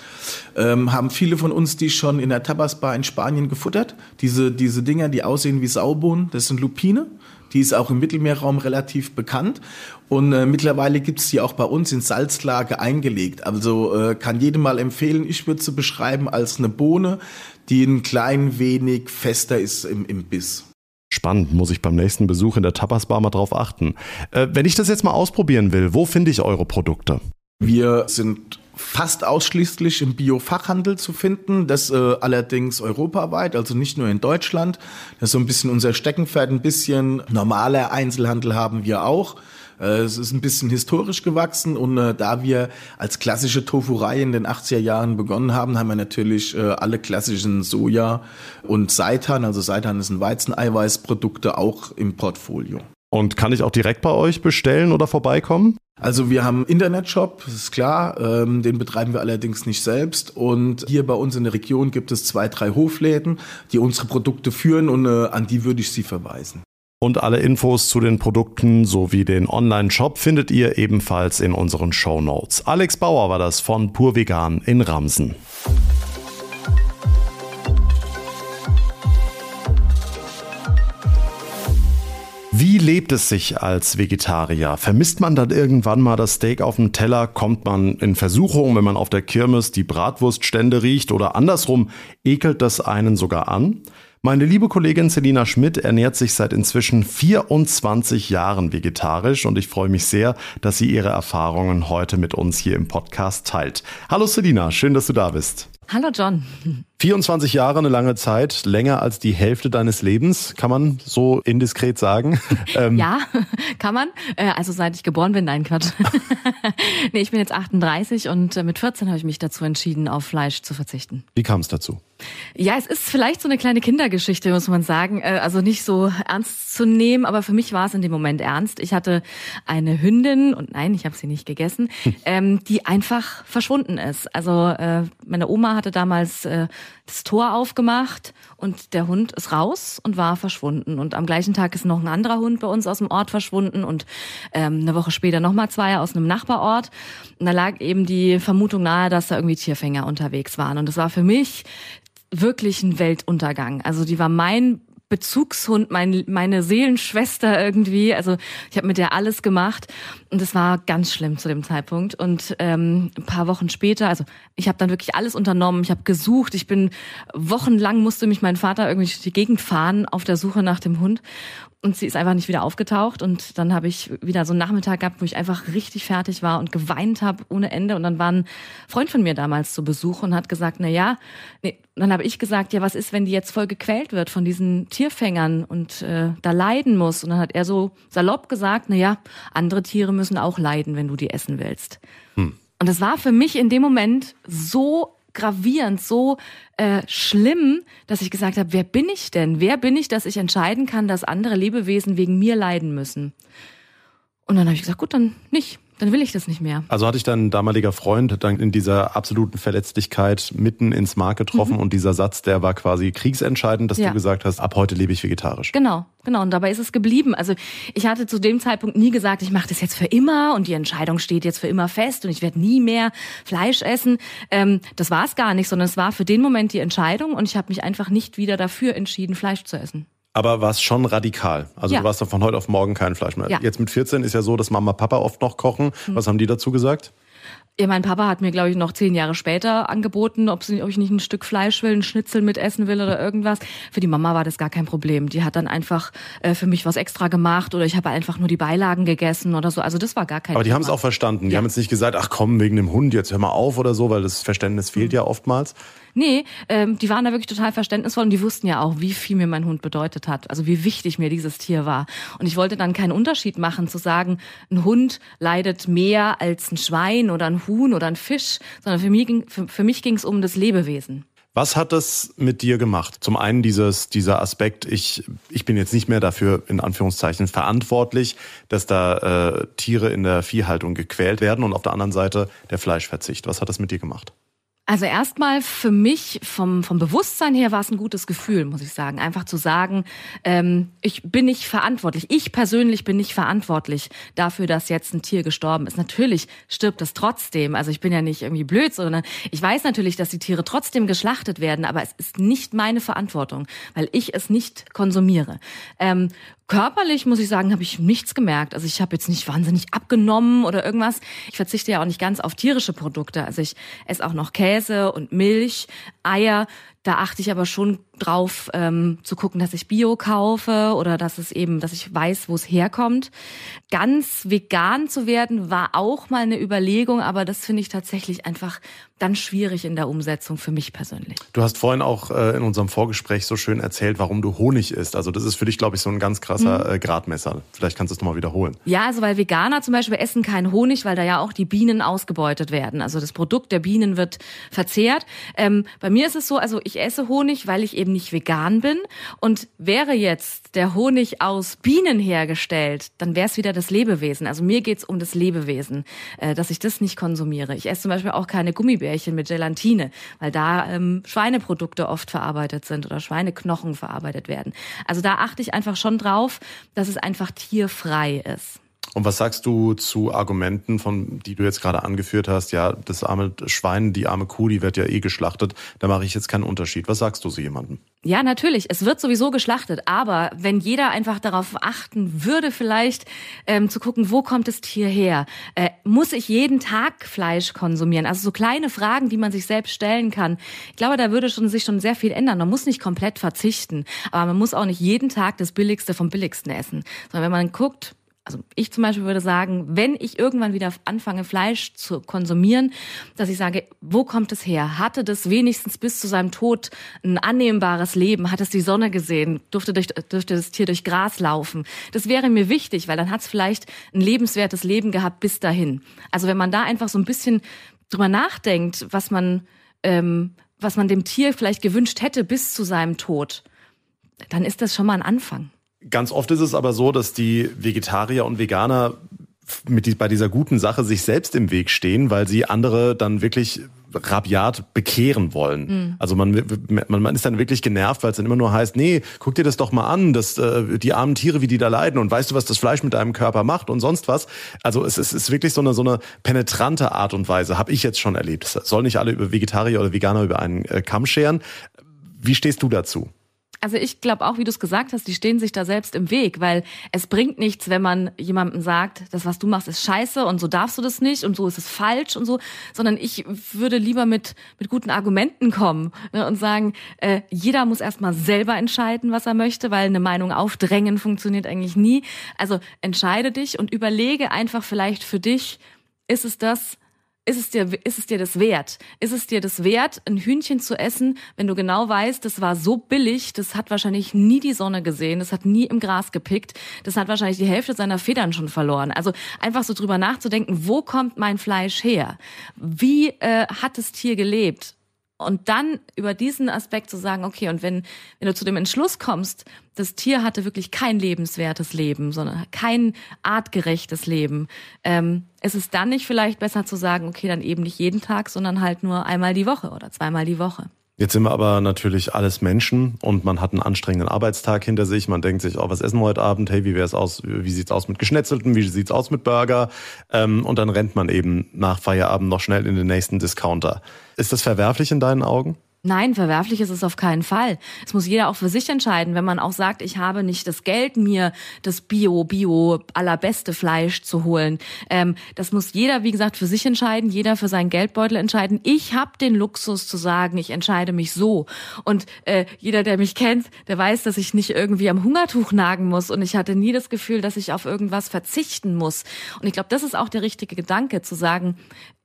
ähm, haben viele von uns die schon in der Tabasbar in Spanien gefuttert. Diese, diese Dinger, die aussehen wie Saubohnen, das sind Lupine. Die ist auch im Mittelmeerraum relativ bekannt. Und äh, mittlerweile gibt es die auch bei uns in Salzlage eingelegt. Also äh, kann jedem mal empfehlen, ich würde sie beschreiben als eine Bohne, die ein klein wenig fester ist im, im Biss. Spannend, muss ich beim nächsten Besuch in der Tapasbar mal drauf achten. Äh, wenn ich das jetzt mal ausprobieren will, wo finde ich eure Produkte? Wir sind fast ausschließlich im Biofachhandel zu finden, das äh, allerdings europaweit, also nicht nur in Deutschland. Das ist so ein bisschen unser Steckenpferd, ein bisschen normaler Einzelhandel haben wir auch. Äh, es ist ein bisschen historisch gewachsen und äh, da wir als klassische Tofuerei in den 80er Jahren begonnen haben, haben wir natürlich äh, alle klassischen Soja und Seitan, also Seitan ist ein Weizeneiweißprodukte auch im Portfolio. Und kann ich auch direkt bei euch bestellen oder vorbeikommen? Also wir haben einen Internetshop, das ist klar, ähm, den betreiben wir allerdings nicht selbst. Und hier bei uns in der Region gibt es zwei, drei Hofläden, die unsere Produkte führen und äh, an die würde ich Sie verweisen. Und alle Infos zu den Produkten sowie den Online-Shop findet ihr ebenfalls in unseren Show Notes. Alex Bauer war das von Pur Vegan in Ramsen. Wie lebt es sich als Vegetarier? Vermisst man dann irgendwann mal das Steak auf dem Teller? Kommt man in Versuchung, wenn man auf der Kirmes die Bratwurststände riecht? Oder andersrum, ekelt das einen sogar an? Meine liebe Kollegin Selina Schmidt ernährt sich seit inzwischen 24 Jahren vegetarisch und ich freue mich sehr, dass sie ihre Erfahrungen heute mit uns hier im Podcast teilt. Hallo Selina, schön, dass du da bist. Hallo John. 24 Jahre, eine lange Zeit, länger als die Hälfte deines Lebens, kann man so indiskret sagen. Ähm ja, kann man. Äh, also seit ich geboren bin, nein, Quatsch. nee, ich bin jetzt 38 und äh, mit 14 habe ich mich dazu entschieden, auf Fleisch zu verzichten. Wie kam es dazu? Ja, es ist vielleicht so eine kleine Kindergeschichte, muss man sagen. Äh, also nicht so ernst zu nehmen, aber für mich war es in dem Moment ernst. Ich hatte eine Hündin und nein, ich habe sie nicht gegessen, ähm, die einfach verschwunden ist. Also äh, meine Oma hatte damals äh, das Tor aufgemacht und der Hund ist raus und war verschwunden. Und am gleichen Tag ist noch ein anderer Hund bei uns aus dem Ort verschwunden und ähm, eine Woche später nochmal zwei aus einem Nachbarort. Und da lag eben die Vermutung nahe, dass da irgendwie Tierfänger unterwegs waren. Und das war für mich wirklich ein Weltuntergang. Also die war mein Bezugshund, mein, meine Seelenschwester irgendwie. Also ich habe mit der alles gemacht und es war ganz schlimm zu dem Zeitpunkt. Und ähm, ein paar Wochen später, also ich habe dann wirklich alles unternommen. Ich habe gesucht. Ich bin wochenlang musste mich mein Vater irgendwie durch die Gegend fahren auf der Suche nach dem Hund und sie ist einfach nicht wieder aufgetaucht und dann habe ich wieder so einen Nachmittag gehabt, wo ich einfach richtig fertig war und geweint habe ohne Ende und dann war ein Freund von mir damals zu Besuch und hat gesagt, na ja, nee. dann habe ich gesagt, ja, was ist, wenn die jetzt voll gequält wird von diesen Tierfängern und äh, da leiden muss und dann hat er so salopp gesagt, na ja, andere Tiere müssen auch leiden, wenn du die essen willst. Hm. Und das war für mich in dem Moment so gravierend, so äh, schlimm, dass ich gesagt habe, wer bin ich denn? Wer bin ich, dass ich entscheiden kann, dass andere Lebewesen wegen mir leiden müssen? Und dann habe ich gesagt, gut, dann nicht dann will ich das nicht mehr. Also hatte ich dein damaliger Freund dann in dieser absoluten Verletzlichkeit mitten ins Mark getroffen mhm. und dieser Satz, der war quasi kriegsentscheidend, dass ja. du gesagt hast, ab heute lebe ich vegetarisch. Genau, genau. Und dabei ist es geblieben. Also ich hatte zu dem Zeitpunkt nie gesagt, ich mache das jetzt für immer und die Entscheidung steht jetzt für immer fest und ich werde nie mehr Fleisch essen. Ähm, das war es gar nicht, sondern es war für den Moment die Entscheidung und ich habe mich einfach nicht wieder dafür entschieden, Fleisch zu essen. Aber war es schon radikal. Also ja. du warst dann von heute auf morgen kein Fleisch mehr. Ja. Jetzt mit 14 ist ja so, dass Mama, Papa oft noch kochen. Hm. Was haben die dazu gesagt? Ja, mein Papa hat mir, glaube ich, noch zehn Jahre später angeboten, ob, sie, ob ich nicht ein Stück Fleisch will, ein Schnitzel mit essen will oder irgendwas. Für die Mama war das gar kein Problem. Die hat dann einfach äh, für mich was extra gemacht oder ich habe einfach nur die Beilagen gegessen oder so. Also das war gar kein Aber die haben es auch verstanden. Die ja. haben jetzt nicht gesagt, ach komm, wegen dem Hund, jetzt hör mal auf oder so, weil das Verständnis fehlt mhm. ja oftmals. Nee, ähm, die waren da wirklich total verständnisvoll und die wussten ja auch, wie viel mir mein Hund bedeutet hat. Also wie wichtig mir dieses Tier war. Und ich wollte dann keinen Unterschied machen, zu sagen, ein Hund leidet mehr als ein Schwein oder ein Huhn oder ein Fisch, sondern für mich ging für, für mich ging es um das Lebewesen. Was hat das mit dir gemacht? Zum einen dieses, dieser Aspekt, ich, ich bin jetzt nicht mehr dafür in Anführungszeichen verantwortlich, dass da äh, Tiere in der Viehhaltung gequält werden und auf der anderen Seite der Fleischverzicht. Was hat das mit dir gemacht? Also erstmal für mich vom, vom Bewusstsein her war es ein gutes Gefühl, muss ich sagen. Einfach zu sagen, ähm, ich bin nicht verantwortlich. Ich persönlich bin nicht verantwortlich dafür, dass jetzt ein Tier gestorben ist. Natürlich stirbt es trotzdem. Also ich bin ja nicht irgendwie blöd, sondern ich weiß natürlich, dass die Tiere trotzdem geschlachtet werden, aber es ist nicht meine Verantwortung, weil ich es nicht konsumiere. Ähm, Körperlich muss ich sagen, habe ich nichts gemerkt. Also ich habe jetzt nicht wahnsinnig abgenommen oder irgendwas. Ich verzichte ja auch nicht ganz auf tierische Produkte. Also ich esse auch noch Käse und Milch, Eier. Da achte ich aber schon drauf, ähm, zu gucken, dass ich Bio kaufe oder dass es eben, dass ich weiß, wo es herkommt. Ganz vegan zu werden war auch mal eine Überlegung, aber das finde ich tatsächlich einfach dann schwierig in der Umsetzung für mich persönlich. Du hast vorhin auch äh, in unserem Vorgespräch so schön erzählt, warum du Honig isst. Also das ist für dich, glaube ich, so ein ganz krasser mhm. äh, Gradmesser. Vielleicht kannst du es nochmal wiederholen. Ja, also weil Veganer zum Beispiel essen keinen Honig, weil da ja auch die Bienen ausgebeutet werden. Also das Produkt der Bienen wird verzehrt. Ähm, bei mir ist es so, also ich esse Honig, weil ich eben nicht vegan bin. Und wäre jetzt der Honig aus Bienen hergestellt, dann wäre es wieder das Lebewesen. Also mir geht's um das Lebewesen, äh, dass ich das nicht konsumiere. Ich esse zum Beispiel auch keine Gummibärchen mit Gelatine, weil da ähm, Schweineprodukte oft verarbeitet sind oder Schweineknochen verarbeitet werden. Also da achte ich einfach schon drauf, dass es einfach tierfrei ist. Und was sagst du zu Argumenten, von die du jetzt gerade angeführt hast? Ja, das arme Schwein, die arme Kuh, die wird ja eh geschlachtet. Da mache ich jetzt keinen Unterschied. Was sagst du so jemandem? Ja, natürlich. Es wird sowieso geschlachtet. Aber wenn jeder einfach darauf achten würde, vielleicht ähm, zu gucken, wo kommt das Tier her? Äh, muss ich jeden Tag Fleisch konsumieren? Also so kleine Fragen, die man sich selbst stellen kann. Ich glaube, da würde schon, sich schon sehr viel ändern. Man muss nicht komplett verzichten. Aber man muss auch nicht jeden Tag das Billigste vom Billigsten essen. Sondern wenn man guckt, also ich zum Beispiel würde sagen, wenn ich irgendwann wieder anfange, Fleisch zu konsumieren, dass ich sage, wo kommt es her? Hatte das wenigstens bis zu seinem Tod ein annehmbares Leben? Hat es die Sonne gesehen? Durfte, durch, durfte das Tier durch Gras laufen? Das wäre mir wichtig, weil dann hat es vielleicht ein lebenswertes Leben gehabt bis dahin. Also wenn man da einfach so ein bisschen drüber nachdenkt, was man, ähm, was man dem Tier vielleicht gewünscht hätte bis zu seinem Tod, dann ist das schon mal ein Anfang. Ganz oft ist es aber so, dass die Vegetarier und Veganer mit die, bei dieser guten Sache sich selbst im Weg stehen, weil sie andere dann wirklich rabiat bekehren wollen. Mhm. Also man, man, man ist dann wirklich genervt, weil es dann immer nur heißt, nee, guck dir das doch mal an, dass äh, die armen Tiere, wie die da leiden und weißt du, was das Fleisch mit deinem Körper macht und sonst was. Also es, es ist wirklich so eine so eine penetrante Art und Weise, habe ich jetzt schon erlebt. Es soll nicht alle über Vegetarier oder Veganer über einen äh, Kamm scheren. Wie stehst du dazu? Also ich glaube auch, wie du es gesagt hast, die stehen sich da selbst im Weg, weil es bringt nichts, wenn man jemandem sagt, das, was du machst, ist scheiße und so darfst du das nicht und so ist es falsch und so, sondern ich würde lieber mit, mit guten Argumenten kommen ne, und sagen, äh, jeder muss erstmal selber entscheiden, was er möchte, weil eine Meinung aufdrängen funktioniert eigentlich nie. Also entscheide dich und überlege einfach vielleicht für dich, ist es das, ist es dir, ist es dir das wert? Ist es dir das wert, ein Hühnchen zu essen, wenn du genau weißt, das war so billig, das hat wahrscheinlich nie die Sonne gesehen, das hat nie im Gras gepickt, das hat wahrscheinlich die Hälfte seiner Federn schon verloren. Also einfach so drüber nachzudenken, wo kommt mein Fleisch her? Wie äh, hat das Tier gelebt? Und dann über diesen Aspekt zu sagen, okay, und wenn, wenn du zu dem Entschluss kommst, das Tier hatte wirklich kein lebenswertes Leben, sondern kein artgerechtes Leben, ähm, ist es dann nicht vielleicht besser zu sagen, okay, dann eben nicht jeden Tag, sondern halt nur einmal die Woche oder zweimal die Woche? Jetzt sind wir aber natürlich alles Menschen und man hat einen anstrengenden Arbeitstag hinter sich. Man denkt sich, oh, was essen wir heute Abend? Hey, wie wär's aus? Wie sieht's aus mit Geschnetzelten? Wie sieht's aus mit Burger? Ähm, und dann rennt man eben nach Feierabend noch schnell in den nächsten Discounter. Ist das verwerflich in deinen Augen? Nein, verwerflich ist es auf keinen Fall. Es muss jeder auch für sich entscheiden, wenn man auch sagt, ich habe nicht das Geld, mir das Bio, Bio allerbeste Fleisch zu holen. Ähm, das muss jeder, wie gesagt, für sich entscheiden, jeder für seinen Geldbeutel entscheiden. Ich habe den Luxus zu sagen, ich entscheide mich so. Und äh, jeder, der mich kennt, der weiß, dass ich nicht irgendwie am Hungertuch nagen muss. Und ich hatte nie das Gefühl, dass ich auf irgendwas verzichten muss. Und ich glaube, das ist auch der richtige Gedanke, zu sagen,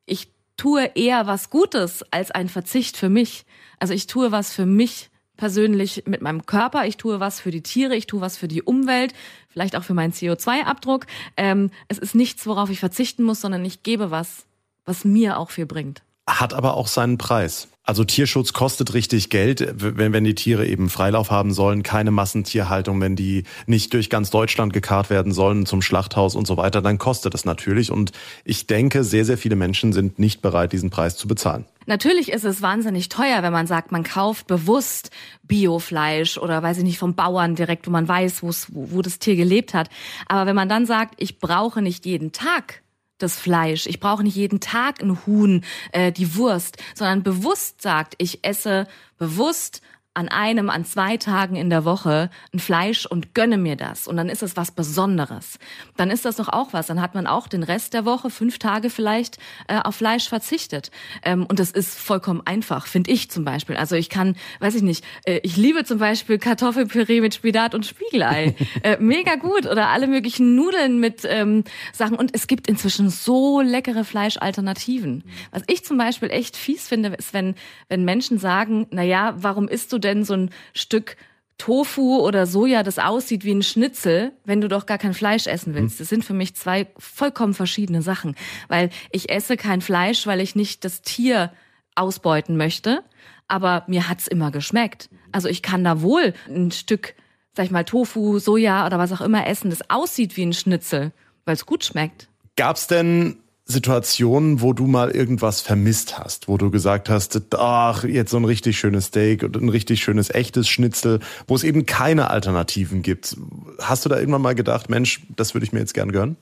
ich tue eher was Gutes als ein Verzicht für mich. Also ich tue was für mich persönlich mit meinem Körper, ich tue was für die Tiere, ich tue was für die Umwelt, vielleicht auch für meinen CO2-Abdruck. Ähm, es ist nichts, worauf ich verzichten muss, sondern ich gebe was, was mir auch viel bringt. Hat aber auch seinen Preis. Also Tierschutz kostet richtig Geld, wenn, wenn die Tiere eben Freilauf haben sollen, keine Massentierhaltung, wenn die nicht durch ganz Deutschland gekarrt werden sollen zum Schlachthaus und so weiter, dann kostet es natürlich. Und ich denke, sehr, sehr viele Menschen sind nicht bereit, diesen Preis zu bezahlen. Natürlich ist es wahnsinnig teuer, wenn man sagt, man kauft bewusst Biofleisch oder weiß ich nicht vom Bauern direkt, wo man weiß, wo, wo das Tier gelebt hat. Aber wenn man dann sagt, ich brauche nicht jeden Tag das Fleisch. Ich brauche nicht jeden Tag ein Huhn, äh, die Wurst, sondern bewusst sagt, ich esse bewusst an einem, an zwei Tagen in der Woche ein Fleisch und gönne mir das. Und dann ist es was Besonderes. Dann ist das doch auch was. Dann hat man auch den Rest der Woche, fünf Tage vielleicht, äh, auf Fleisch verzichtet. Ähm, und das ist vollkommen einfach, finde ich zum Beispiel. Also ich kann, weiß ich nicht, äh, ich liebe zum Beispiel Kartoffelpüree mit Spinat und Spiegelei. äh, mega gut. Oder alle möglichen Nudeln mit ähm, Sachen. Und es gibt inzwischen so leckere Fleischalternativen. Was ich zum Beispiel echt fies finde, ist, wenn, wenn Menschen sagen, na ja, warum isst du denn so ein Stück Tofu oder Soja, das aussieht wie ein Schnitzel, wenn du doch gar kein Fleisch essen willst. Hm. Das sind für mich zwei vollkommen verschiedene Sachen. Weil ich esse kein Fleisch, weil ich nicht das Tier ausbeuten möchte, aber mir hat's immer geschmeckt. Also ich kann da wohl ein Stück, sag ich mal, Tofu, Soja oder was auch immer essen, das aussieht wie ein Schnitzel, weil es gut schmeckt. Gab's denn Situationen, wo du mal irgendwas vermisst hast, wo du gesagt hast, ach, jetzt so ein richtig schönes Steak und ein richtig schönes echtes Schnitzel, wo es eben keine Alternativen gibt. Hast du da irgendwann mal gedacht, Mensch, das würde ich mir jetzt gern gönnen?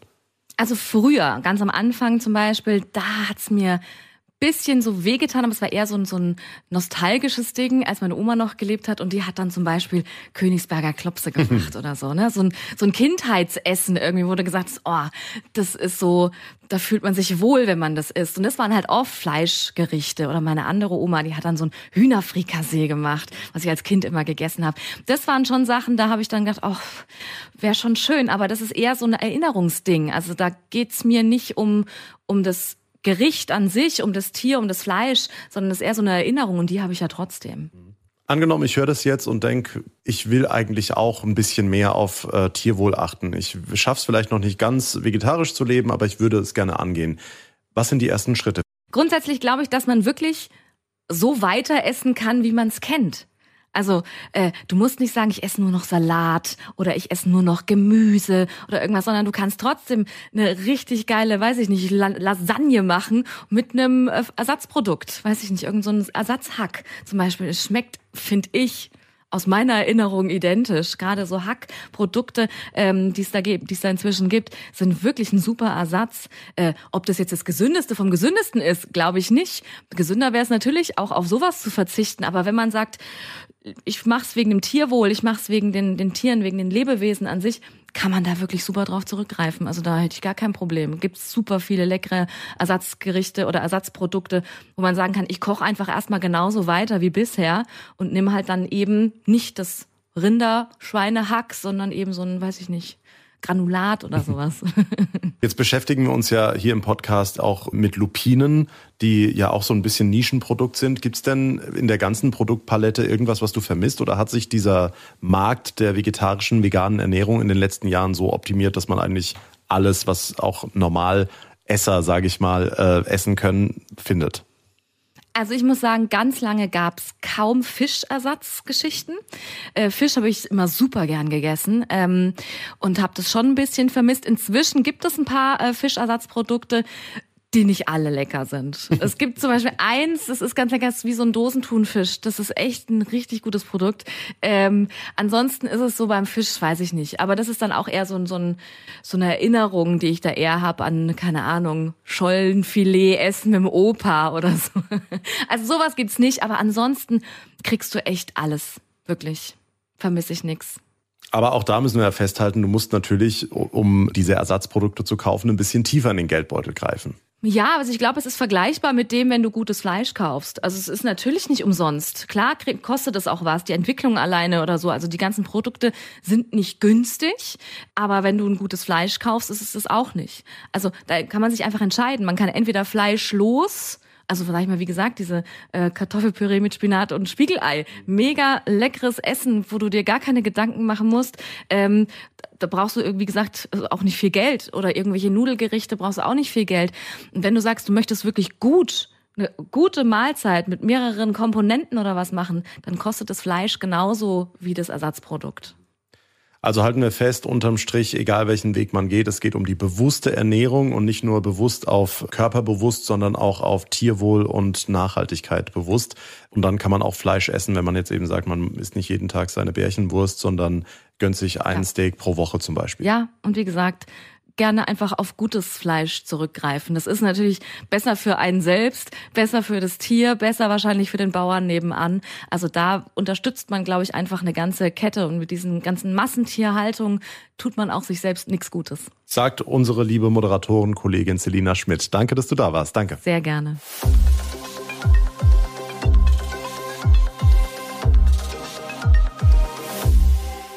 Also früher, ganz am Anfang zum Beispiel, da hat's mir bisschen so wehgetan, aber es war eher so ein, so ein nostalgisches Ding, als meine Oma noch gelebt hat und die hat dann zum Beispiel Königsberger Klopse gemacht oder so, ne? So ein, so ein Kindheitsessen irgendwie wurde gesagt, oh, das ist so, da fühlt man sich wohl, wenn man das isst. Und das waren halt oft Fleischgerichte oder meine andere Oma, die hat dann so ein Hühnerfrikassee gemacht, was ich als Kind immer gegessen habe. Das waren schon Sachen, da habe ich dann gedacht, oh, wäre schon schön, aber das ist eher so ein Erinnerungsding. Also da geht's mir nicht um, um das Gericht an sich, um das Tier, um das Fleisch, sondern es ist eher so eine Erinnerung und die habe ich ja trotzdem. Angenommen, ich höre das jetzt und denke, ich will eigentlich auch ein bisschen mehr auf äh, Tierwohl achten. Ich schaffe es vielleicht noch nicht ganz vegetarisch zu leben, aber ich würde es gerne angehen. Was sind die ersten Schritte? Grundsätzlich glaube ich, dass man wirklich so weiter essen kann, wie man es kennt. Also äh, du musst nicht sagen, ich esse nur noch Salat oder ich esse nur noch Gemüse oder irgendwas, sondern du kannst trotzdem eine richtig geile, weiß ich nicht, Lasagne machen mit einem äh, Ersatzprodukt, weiß ich nicht, irgendein so Ersatzhack zum Beispiel. Es schmeckt, finde ich, aus meiner Erinnerung identisch. Gerade so Hackprodukte, ähm, die es da gibt, die es da inzwischen gibt, sind wirklich ein super Ersatz. Äh, ob das jetzt das Gesündeste vom Gesündesten ist, glaube ich nicht. Gesünder wäre es natürlich, auch auf sowas zu verzichten. Aber wenn man sagt, ich mache es wegen dem Tierwohl, ich mache es wegen den, den Tieren, wegen den Lebewesen an sich, kann man da wirklich super drauf zurückgreifen. Also da hätte ich gar kein Problem. Gibt super viele leckere Ersatzgerichte oder Ersatzprodukte, wo man sagen kann, ich koche einfach erstmal genauso weiter wie bisher und nimm halt dann eben nicht das Rinder-Schweinehack, sondern eben so ein, weiß ich nicht, Granulat oder sowas. Jetzt beschäftigen wir uns ja hier im Podcast auch mit Lupinen, die ja auch so ein bisschen Nischenprodukt sind. Gibt es denn in der ganzen Produktpalette irgendwas, was du vermisst? Oder hat sich dieser Markt der vegetarischen, veganen Ernährung in den letzten Jahren so optimiert, dass man eigentlich alles, was auch normal Esser, sage ich mal, äh, essen können, findet? Also ich muss sagen, ganz lange gab's kaum Fischersatzgeschichten. Äh, Fisch habe ich immer super gern gegessen ähm, und habe das schon ein bisschen vermisst. Inzwischen gibt es ein paar äh, Fischersatzprodukte die nicht alle lecker sind. Es gibt zum Beispiel eins, das ist ganz lecker, das ist wie so ein Dosentunfisch. Das ist echt ein richtig gutes Produkt. Ähm, ansonsten ist es so beim Fisch, weiß ich nicht. Aber das ist dann auch eher so, so, ein, so eine Erinnerung, die ich da eher habe an, keine Ahnung, Schollenfilet essen mit dem Opa oder so. Also sowas gibt's nicht, aber ansonsten kriegst du echt alles. Wirklich. Vermisse ich nix. Aber auch da müssen wir ja festhalten, du musst natürlich, um diese Ersatzprodukte zu kaufen, ein bisschen tiefer in den Geldbeutel greifen. Ja, also ich glaube, es ist vergleichbar mit dem, wenn du gutes Fleisch kaufst. Also es ist natürlich nicht umsonst. Klar kostet es auch was, die Entwicklung alleine oder so. Also die ganzen Produkte sind nicht günstig, aber wenn du ein gutes Fleisch kaufst, ist es das auch nicht. Also da kann man sich einfach entscheiden. Man kann entweder Fleisch los also vielleicht mal, wie gesagt, diese äh, Kartoffelpüree mit Spinat und Spiegelei. Mega leckeres Essen, wo du dir gar keine Gedanken machen musst. Ähm, da brauchst du, wie gesagt, auch nicht viel Geld. Oder irgendwelche Nudelgerichte brauchst du auch nicht viel Geld. Und wenn du sagst, du möchtest wirklich gut eine gute Mahlzeit mit mehreren Komponenten oder was machen, dann kostet das Fleisch genauso wie das Ersatzprodukt. Also halten wir fest, unterm Strich, egal welchen Weg man geht, es geht um die bewusste Ernährung und nicht nur bewusst auf Körperbewusst, sondern auch auf Tierwohl und Nachhaltigkeit bewusst. Und dann kann man auch Fleisch essen, wenn man jetzt eben sagt, man isst nicht jeden Tag seine Bärchenwurst, sondern gönnt sich einen ja. Steak pro Woche zum Beispiel. Ja, und wie gesagt, gerne einfach auf gutes Fleisch zurückgreifen. Das ist natürlich besser für einen selbst, besser für das Tier, besser wahrscheinlich für den Bauern nebenan. Also da unterstützt man, glaube ich, einfach eine ganze Kette und mit diesen ganzen Massentierhaltungen tut man auch sich selbst nichts Gutes. Sagt unsere liebe Moderatorin, Kollegin Selina Schmidt. Danke, dass du da warst. Danke. Sehr gerne.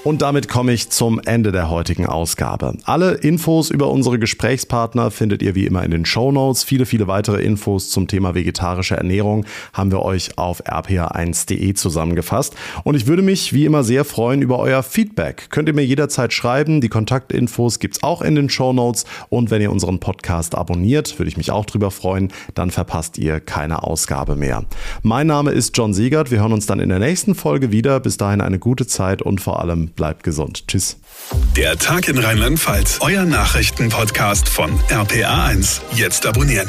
Und damit komme ich zum Ende der heutigen Ausgabe. Alle Infos über unsere Gesprächspartner findet ihr wie immer in den Show Notes. Viele, viele weitere Infos zum Thema vegetarische Ernährung haben wir euch auf rpa1.de zusammengefasst. Und ich würde mich wie immer sehr freuen über euer Feedback. Könnt ihr mir jederzeit schreiben. Die Kontaktinfos gibt's auch in den Show Notes. Und wenn ihr unseren Podcast abonniert, würde ich mich auch drüber freuen. Dann verpasst ihr keine Ausgabe mehr. Mein Name ist John Siegert. Wir hören uns dann in der nächsten Folge wieder. Bis dahin eine gute Zeit und vor allem bleibt gesund. Tschüss. Der Tag in Rheinland-Pfalz, euer Nachrichtenpodcast von RPA1. Jetzt abonnieren.